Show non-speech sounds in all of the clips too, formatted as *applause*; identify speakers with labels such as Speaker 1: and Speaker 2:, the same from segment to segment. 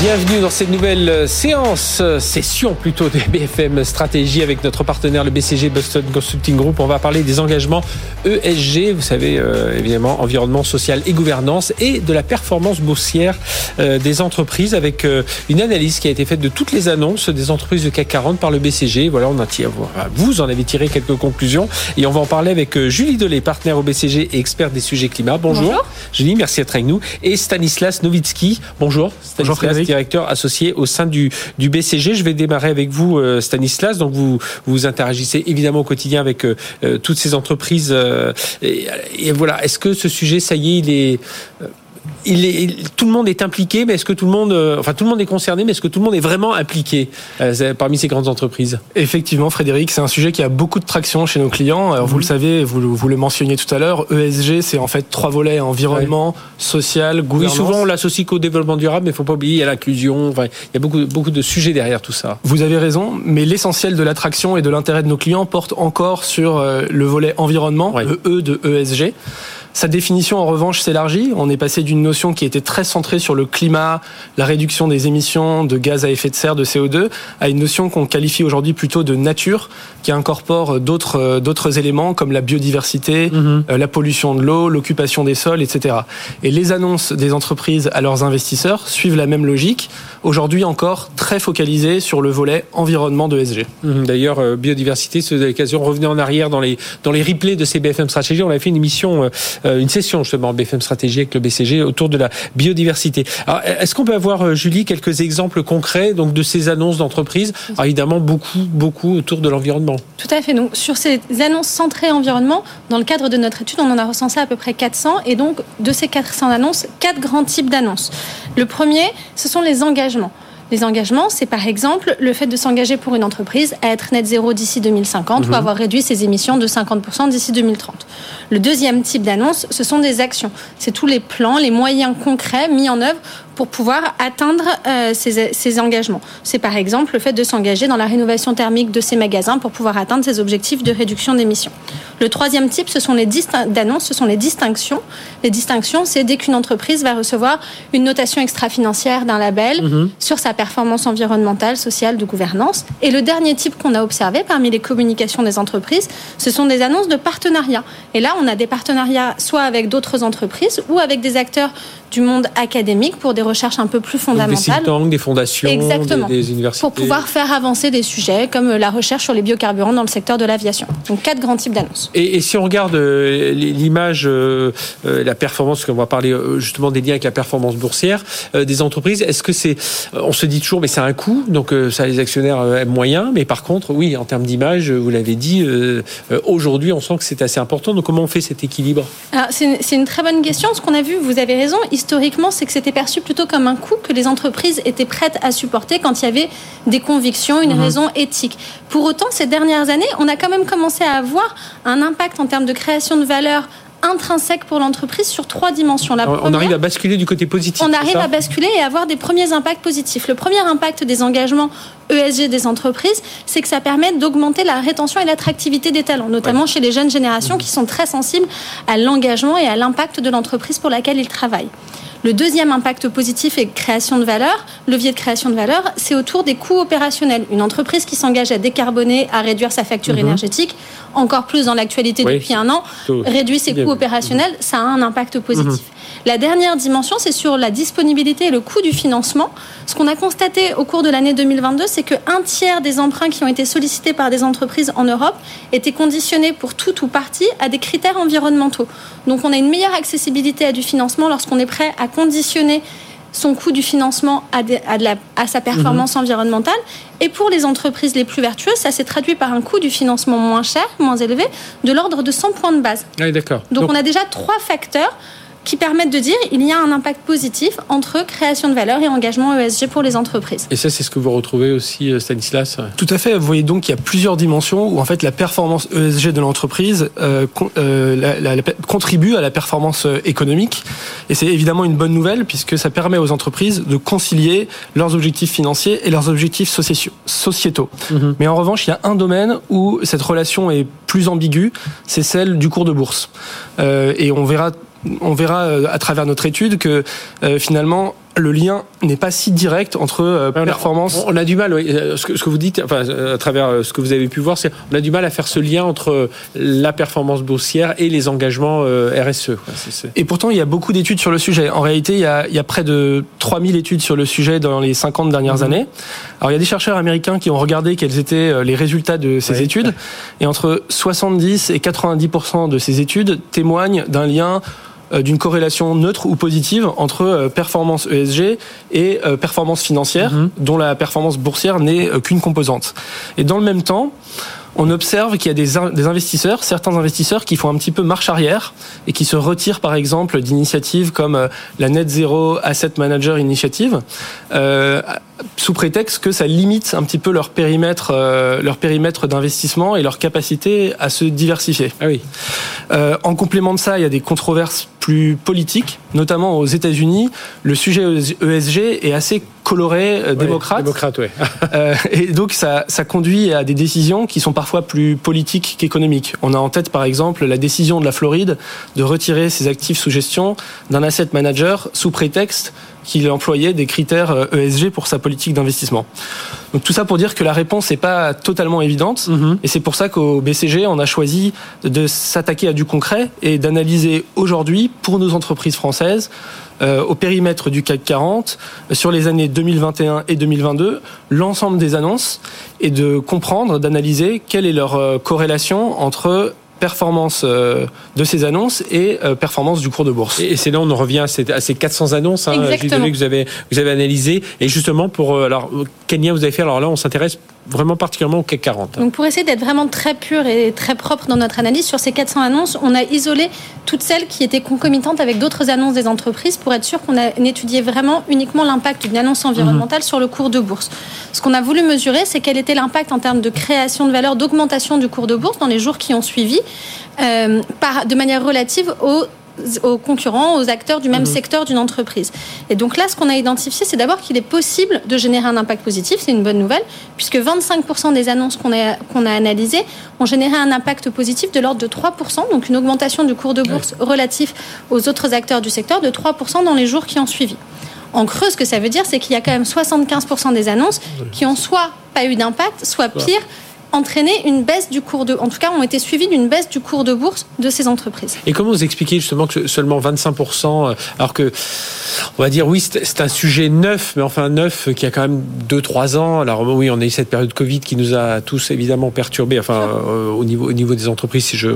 Speaker 1: Bienvenue dans cette nouvelle euh, séance, euh, session plutôt de *laughs* BFM Stratégie avec notre partenaire le BCG Boston Consulting Group. On va parler des engagements ESG, vous savez euh, évidemment environnement social et gouvernance et de la performance boursière des entreprises avec une analyse qui a été faite de toutes les annonces des entreprises de CAC 40 par le BCG. Voilà, on a tiré, vous en avez tiré quelques conclusions et on va en parler avec Julie Delay, partenaire au BCG et experte des sujets climat. Bonjour. Bonjour. Julie, merci d'être avec nous et Stanislas Novitsky. Bonjour. Stanislas, Bonjour directeur associé au sein du, du BCG. Je vais démarrer avec vous, euh, Stanislas. Donc vous vous interagissez évidemment au quotidien avec euh, euh, toutes ces entreprises. Et, et voilà, est-ce que ce sujet, ça y est, il est il est, tout le monde est impliqué, mais est-ce que tout le monde, euh, enfin tout le monde est concerné, mais est-ce que tout le monde est vraiment impliqué euh, parmi ces grandes entreprises?
Speaker 2: Effectivement, Frédéric, c'est un sujet qui a beaucoup de traction chez nos clients. Alors, Vous le mhm. savez, vous, vous, le mentionniez tout à l'heure, ESG, c'est en fait trois volets environnement, social, gouvernance.
Speaker 1: Oui, souvent on l'associe qu'au développement durable, mais il faut pas oublier il y a l'inclusion. Enfin, il y a beaucoup, beaucoup de sujets derrière tout ça.
Speaker 2: Vous avez raison, mais l'essentiel de l'attraction et de l'intérêt de nos clients porte encore sur euh, le volet environnement, le E de ESG. Sa définition, en revanche, s'élargit. On est passé d'une notion qui était très centrée sur le climat, la réduction des émissions de gaz à effet de serre, de CO2, à une notion qu'on qualifie aujourd'hui plutôt de nature, qui incorpore d'autres d'autres éléments comme la biodiversité, mhm. euh, la pollution de l'eau, l'occupation des sols, etc. Et les annonces des entreprises à leurs investisseurs suivent la même logique. Aujourd'hui encore très focalisées sur le volet environnement de SG.
Speaker 1: Mhm. D'ailleurs, euh, biodiversité, c'est l'occasion. Revenez en arrière dans les dans les replays de ces BFM Stratégie. On a fait une émission euh, euh, une session justement BFM Stratégie avec le BCG autour de la biodiversité. Est-ce qu'on peut avoir, euh, Julie, quelques exemples concrets donc de ces annonces d'entreprise Évidemment, beaucoup, beaucoup autour de l'environnement.
Speaker 3: Tout à fait. Donc, sur ces annonces centrées environnement, dans le cadre de notre étude, on en a recensé à peu près 400. Et donc, de ces 400 annonces, quatre grands types d'annonces. Le premier, ce sont les engagements. Les engagements, c'est par exemple le fait de s'engager pour une entreprise à être net zéro d'ici 2050 ou mhm. avoir réduit ses émissions de 50% d'ici 2030. Le deuxième type d'annonce, ce sont des actions. C'est tous les plans, les moyens concrets mis en œuvre pour pouvoir atteindre euh, ces, engagements. C'est par exemple le fait de s'engager dans la rénovation thermique de ces magasins pour pouvoir atteindre ces objectifs de réduction d'émissions. Le troisième type, ce sont les d'annonces, ce sont les distinctions. Les distinctions, c'est dès qu'une entreprise va recevoir une notation extra-financière d'un label mhm. sur sa performance environnementale, sociale, de gouvernance. Et le dernier type qu'on a observé parmi les communications des entreprises, ce sont des annonces de partenariat. Et là, on a des partenariats soit avec d'autres entreprises ou avec des acteurs du monde académique pour des recherches un peu plus fondamentales.
Speaker 1: des des fondations,
Speaker 3: Exactement.
Speaker 1: Des, universités.
Speaker 3: Pour pouvoir faire avancer des sujets comme la recherche sur les biocarburants dans le secteur de l'aviation. Donc quatre grands types d'annonces.
Speaker 1: Et, si on regarde euh, l'image, euh, euh, la performance, qu'on va parler justement des liens avec la performance boursière des entreprises, est-ce que c'est, on se dit toujours, mais c'est un coût, donc ça les actionnaires aiment moyen, mais par contre, oui, en termes d'image, vous l'avez dit, aujourd'hui, on sent que c'est assez important. Donc comment on fait cet équilibre?
Speaker 3: C'est une très bonne question. Ce qu'on a vu, vous avez raison, historiquement, c'est que c'était perçu plutôt comme un coût que les entreprises étaient prêtes à supporter quand il y avait des convictions, une mhm. raison éthique. Pour autant, ces dernières années, on a quand même commencé à avoir un impact en termes de création de valeur intrinsèque pour l'entreprise sur trois dimensions.
Speaker 1: La on arrive à basculer du côté positif.
Speaker 3: On arrive à basculer et avoir des premiers impacts positifs. Le premier impact des engagements ESG des entreprises, c'est que ça permet d'augmenter la rétention et l'attractivité des talents, notamment chez les jeunes générations qui sont très sensibles à l'engagement et à l'impact de l'entreprise pour laquelle ils travaillent. Le deuxième impact positif est création de valeur. Levier de création de valeur, c'est autour des coûts opérationnels. Une entreprise qui s'engage à décarboner, à réduire sa facture mhm. énergétique, encore plus dans l'actualité depuis un an, réduit ses coûts opérationnels, ça a un impact positif. Mhm. La dernière dimension, c'est sur la disponibilité et le coût du financement. Ce qu'on a constaté au cours de l'année 2022, c'est qu'un tiers des emprunts qui ont été sollicités par des entreprises en Europe étaient conditionnés pour tout ou partie à des critères environnementaux. Donc on a une meilleure accessibilité à du financement lorsqu'on est prêt à conditionner son coût du financement à, sa performance mhm. environnementale. Et pour les entreprises les plus vertueuses, ça s'est traduit par un coût du financement moins cher, moins élevé, de l'ordre de 100 points de base.
Speaker 1: Ah d'accord.
Speaker 3: Donc, on a déjà trois facteurs qui permettent de dire il y a un impact positif entre création de valeur et engagement ESG pour les entreprises.
Speaker 1: Et ça, c'est ce que vous retrouvez aussi, euh, Stanislas?
Speaker 2: Tout à fait. Vous voyez donc qu'il y a plusieurs dimensions où en fait la performance ESG de l'entreprise euh, euh, contribue à la performance économique. Et c'est évidemment une bonne nouvelle puisque ça permet aux entreprises de concilier leurs objectifs financiers et leurs objectifs sociétaux. Mhm. Mais en revanche, il y a un domaine où cette relation est plus ambiguë, c'est celle du cours de bourse. et on verra on verra euh, à travers notre étude que euh, finalement le lien n'est pas si direct entre euh, performance.
Speaker 1: On a, du mal, ce, que, vous dites, enfin, à travers ce que vous avez pu voir, c'est on a du mal à faire ce lien entre la performance boursière et les engagements RSE.
Speaker 2: Et pourtant, il y a beaucoup d'études sur le sujet. En réalité, il y a, près de 3000 études sur le sujet dans les 50 dernières mhm. années. Alors, il y a des chercheurs américains qui ont regardé quels étaient les résultats de ces études. Et entre 70 et 90% de ces études témoignent d'un lien euh, d'une corrélation neutre ou positive entre euh, performance ESG et euh, performance financière, mhm. dont la performance boursière n'est qu'une composante. Et dans le même temps, on observe qu'il y a des, des, investisseurs, certains investisseurs qui font un petit peu marche arrière et qui se retirent par exemple d'initiatives comme la Net Zero Asset Manager Initiative, euh, sous prétexte que ça limite un petit peu leur périmètre, euh, leur périmètre d'investissement et leur capacité à se diversifier.
Speaker 1: Ah oui.
Speaker 2: Euh, en complément de ça, il y a des controverses plus politiques, notamment aux États-Unis. Le sujet ESG est assez coloré euh, démocrate. *laughs* euh, et donc ça, ça conduit à des décisions qui sont parfois plus politiques qu'économiques. On a en tête par exemple la décision de la Floride de retirer ses actifs sous gestion d'un asset manager sous prétexte qu'il employait des critères ESG euh, e pour sa politique d'investissement. Donc tout ça pour dire que la réponse n'est pas totalement évidente, mhm. et c'est pour ça qu'au BCG, on a choisi de s'attaquer à du concret et d'analyser aujourd'hui, pour nos entreprises françaises, euh, au périmètre du CAC 40, sur les années 2021 et 2022, l'ensemble des annonces, et de comprendre, d'analyser quelle est leur euh, corrélation entre performance euh, de ces annonces et euh, performance du cours de bourse.
Speaker 1: Et c'est là on en revient à ces, à ces 400 annonces hein, que vous avez vous avez analysé et justement pour euh, alors quel lien vous avez fait alors là on s'intéresse vraiment particulièrement au CAC 40.
Speaker 3: Donc pour essayer d'être vraiment très pur et très propre dans notre analyse sur ces 400 annonces, on a isolé toutes celles qui étaient concomitantes avec d'autres annonces des entreprises pour être sûr qu'on a étudié vraiment uniquement l'impact d'une annonce environnementale sur le cours de bourse. Ce qu'on a voulu mesurer, c'est quel était l'impact en termes de création de valeur, d'augmentation du cours de bourse dans les jours qui ont suivi, euh, par, de manière relative aux aux concurrents, aux acteurs du même mhm. secteur d'une entreprise. Et donc là, ce qu'on a identifié, c'est d'abord qu'il est possible de générer un impact positif, c'est une bonne nouvelle, puisque 25% des annonces qu'on a, qu'on a analysées ont généré un impact positif de l'ordre de 3%, donc une augmentation du cours de bourse relatif aux autres acteurs du secteur de 3% dans les jours qui ont suivi. En creux, ce que ça veut dire, c'est qu'il y a quand même 75% des annonces qui ont soit pas eu d'impact, soit pire, entraîné une baisse du cours de, en tout cas, ont été suivis d'une baisse du cours de bourse de ces entreprises.
Speaker 1: Et comment vous expliquez justement que seulement 25%, euh, alors que, on va dire, oui, c'est un sujet neuf, mais enfin neuf qui a quand même 2-3 ans. Alors oui, on a eu cette période Covid qui nous a tous évidemment perturbés, enfin, euh, au, niveau, au niveau des entreprises, si je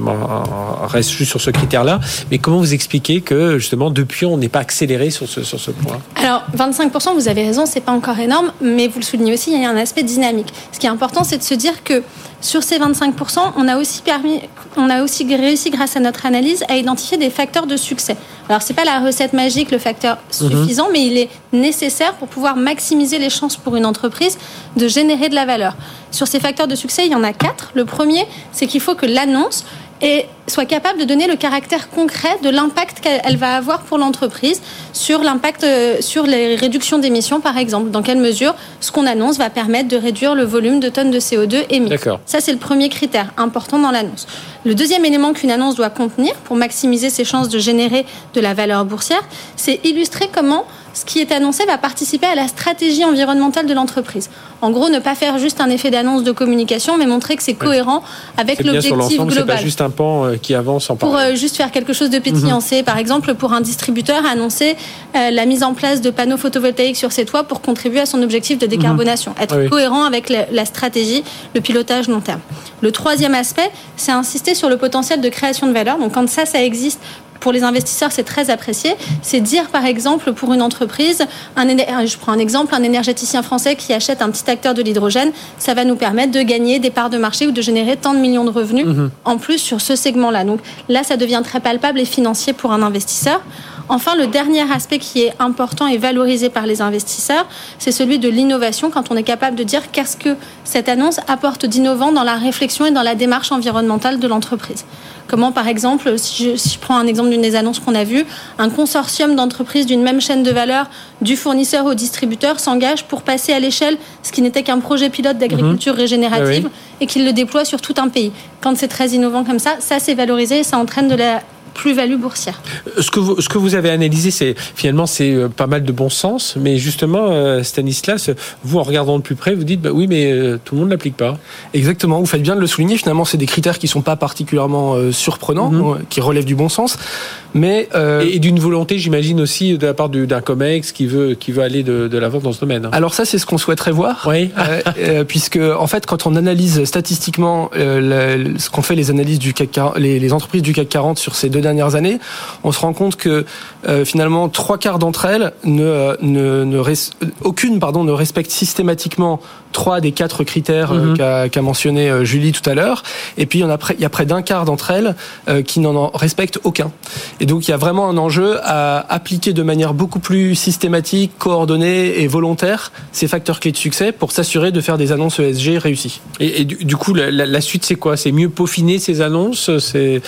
Speaker 1: reste juste sur ce critère-là. Mais comment vous expliquez que justement, depuis, on n'est pas accéléré sur ce, sur ce point?
Speaker 3: Alors, 25%, vous avez raison, c'est pas encore énorme, mais vous le soulignez aussi, il y a un aspect dynamique. Ce qui est important, c'est de se dire que sur ces 25%, on a aussi permis, on a aussi réussi grâce à notre analyse à identifier des facteurs de succès. Alors c'est pas la recette magique, le facteur mhm. suffisant, mais il est nécessaire pour pouvoir maximiser les chances pour une entreprise de générer de la valeur. Sur ces facteurs de succès, il y en a quatre. Le premier, c'est qu'il faut que l'annonce et soit capable de donner le caractère concret de l'impact qu'elle va avoir pour l'entreprise sur l'impact euh, sur les réductions d'émissions par exemple. Dans quelle mesure ce qu'on annonce va permettre de réduire le volume de tonnes de CO2 émis. Ça c'est le premier critère important dans l'annonce. Le deuxième élément qu'une annonce doit contenir pour maximiser ses chances de générer de la valeur boursière, c'est illustrer comment ce qui est annoncé va participer à la stratégie environnementale de l'entreprise. En gros, ne pas faire juste un effet d'annonce de communication, mais montrer que c'est cohérent avec l'objectif global.
Speaker 1: Pas juste un pan euh, qui avance en
Speaker 3: Pour euh, juste faire quelque chose de pétillant, mhm. par exemple pour un distributeur annoncer euh, la mise en place de panneaux photovoltaïques sur ses toits pour contribuer à son objectif de décarbonation. Mhm. Être ah cohérent avec la, la stratégie, le pilotage long terme. Le troisième aspect, c'est insister sur le potentiel de création de valeur. Donc quand ça, ça existe pour les investisseurs, c'est très apprécié. C'est dire, par exemple, pour une entreprise, un, je prends un exemple, un énergéticien français qui achète un petit acteur de l'hydrogène, ça va nous permettre de gagner des parts de marché ou de générer tant de millions de revenus mhm. en plus sur ce segment-là. Donc là, ça devient très palpable et financier pour un investisseur. Enfin, le dernier aspect qui est important et valorisé par les investisseurs, c'est celui de l'innovation, quand on est capable de dire qu'est-ce que cette annonce apporte d'innovant dans la réflexion et dans la démarche environnementale de l'entreprise. Comment, par exemple, si je, prends un exemple d'une des annonces qu'on a vues, un consortium d'entreprises d'une même chaîne de valeur, du fournisseur au distributeur, s'engage pour passer à l'échelle ce qui n'était qu'un projet pilote d'agriculture mhm. régénérative et qu'il le déploie sur tout un pays. Quand c'est très innovant comme ça, ça c'est valorisé et ça entraîne de la plus-value boursière.
Speaker 1: Ce que vous, ce que vous avez analysé, c'est finalement c'est euh, pas mal de bon sens, mais justement, euh, Stanislas, vous en regardant de plus près, vous dites bah oui, mais euh, tout le monde l'applique pas.
Speaker 2: Exactement, vous faites bien de le souligner. Finalement, c'est des critères qui sont pas particulièrement surprenants, mhm. qui relèvent du bon sens, mais
Speaker 1: et, d'une volonté, j'imagine aussi de la part d'un Comex qui veut qui veut aller de, de l'avant dans ce domaine.
Speaker 2: Alors ça, c'est ce qu'on souhaiterait voir, oui. *laughs* puisque en fait, quand on analyse statistiquement ce qu'on fait les analyses du CAC, les, les entreprises du CAC 40 sur ces deux dernières années, on se rend compte que euh, finalement trois quarts d'entre elles ne, euh, ne, ne aucune pardon ne respecte systématiquement trois des quatre critères euh, mhm. qu'a mentionné Julie tout à l'heure. Et puis il y en a près, il y a près d'un quart d'entre elles qui n'en respectent aucun. Et donc il y a vraiment un enjeu à appliquer de manière beaucoup plus systématique, coordonnée et volontaire ces facteurs clés de succès pour s'assurer de faire des annonces ESG réussies.
Speaker 1: Et, du, coup la, la suite c'est quoi? C'est mieux peaufiner ces annonces? C'est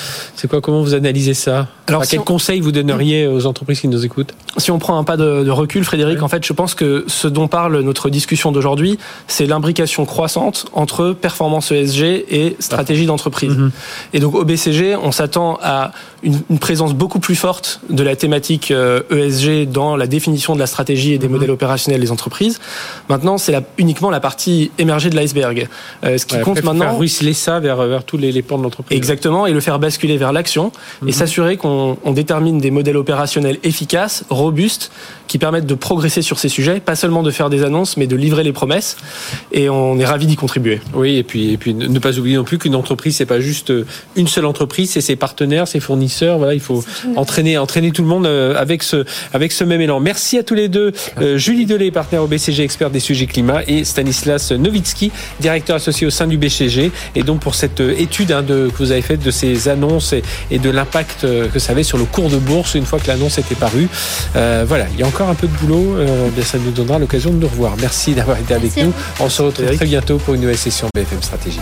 Speaker 1: quoi? Comment vous analysez ça? Alors, Quel conseil vous donneriez aux entreprises qui nous écoutent?
Speaker 2: Si on prend un pas de, recul, Frédéric, en fait, je pense que ce dont parle notre discussion d'aujourd'hui, c'est l'imbrication croissante entre performance ESG et stratégie d'entreprise. Mhm. Et donc au BCG, on s'attend à une, présence beaucoup plus forte de la thématique ESG euh, e dans la définition de la stratégie et des mhm. modèles opérationnels des entreprises. Maintenant, c'est uniquement la partie émergée de l'iceberg.
Speaker 1: Euh, ce qui compte maintenant, faire ruisseler ça vers, vers tous les, les pans de l'entreprise.
Speaker 2: Exactement, et le faire basculer vers l'action et mhm. s'assurer qu'on détermine des modèles opérationnels efficaces, robustes, qui permettent de progresser sur ces sujets, pas seulement de faire des annonces, mais de livrer les promesses. Et on est ravi d'y contribuer.
Speaker 1: Oui, et puis, et puis ne pas oublier non plus qu'une entreprise, c'est pas juste euh, une seule entreprise, c'est ses partenaires, ses fournisseurs. Voilà, il faut entraîner, entraîner tout le monde euh, avec ce, avec ce même élan. Merci à tous les deux. Euh, Julie Delay, partenaire au BCG, expert des sujets climat, et Stanislas Novitsky, directeur associé au sein du BCG. Et donc pour cette étude hein, de, que vous avez faite de ces annonces et, et de l'impact que ça avait sur le cours de bourse une fois que l'annonce était parue. voilà, il y a encore un peu de boulot, euh, bien ça nous donnera l'occasion de nous revoir. Merci d'avoir été avec nous. On se retrouve très bientôt pour une nouvelle session BFM Stratégie.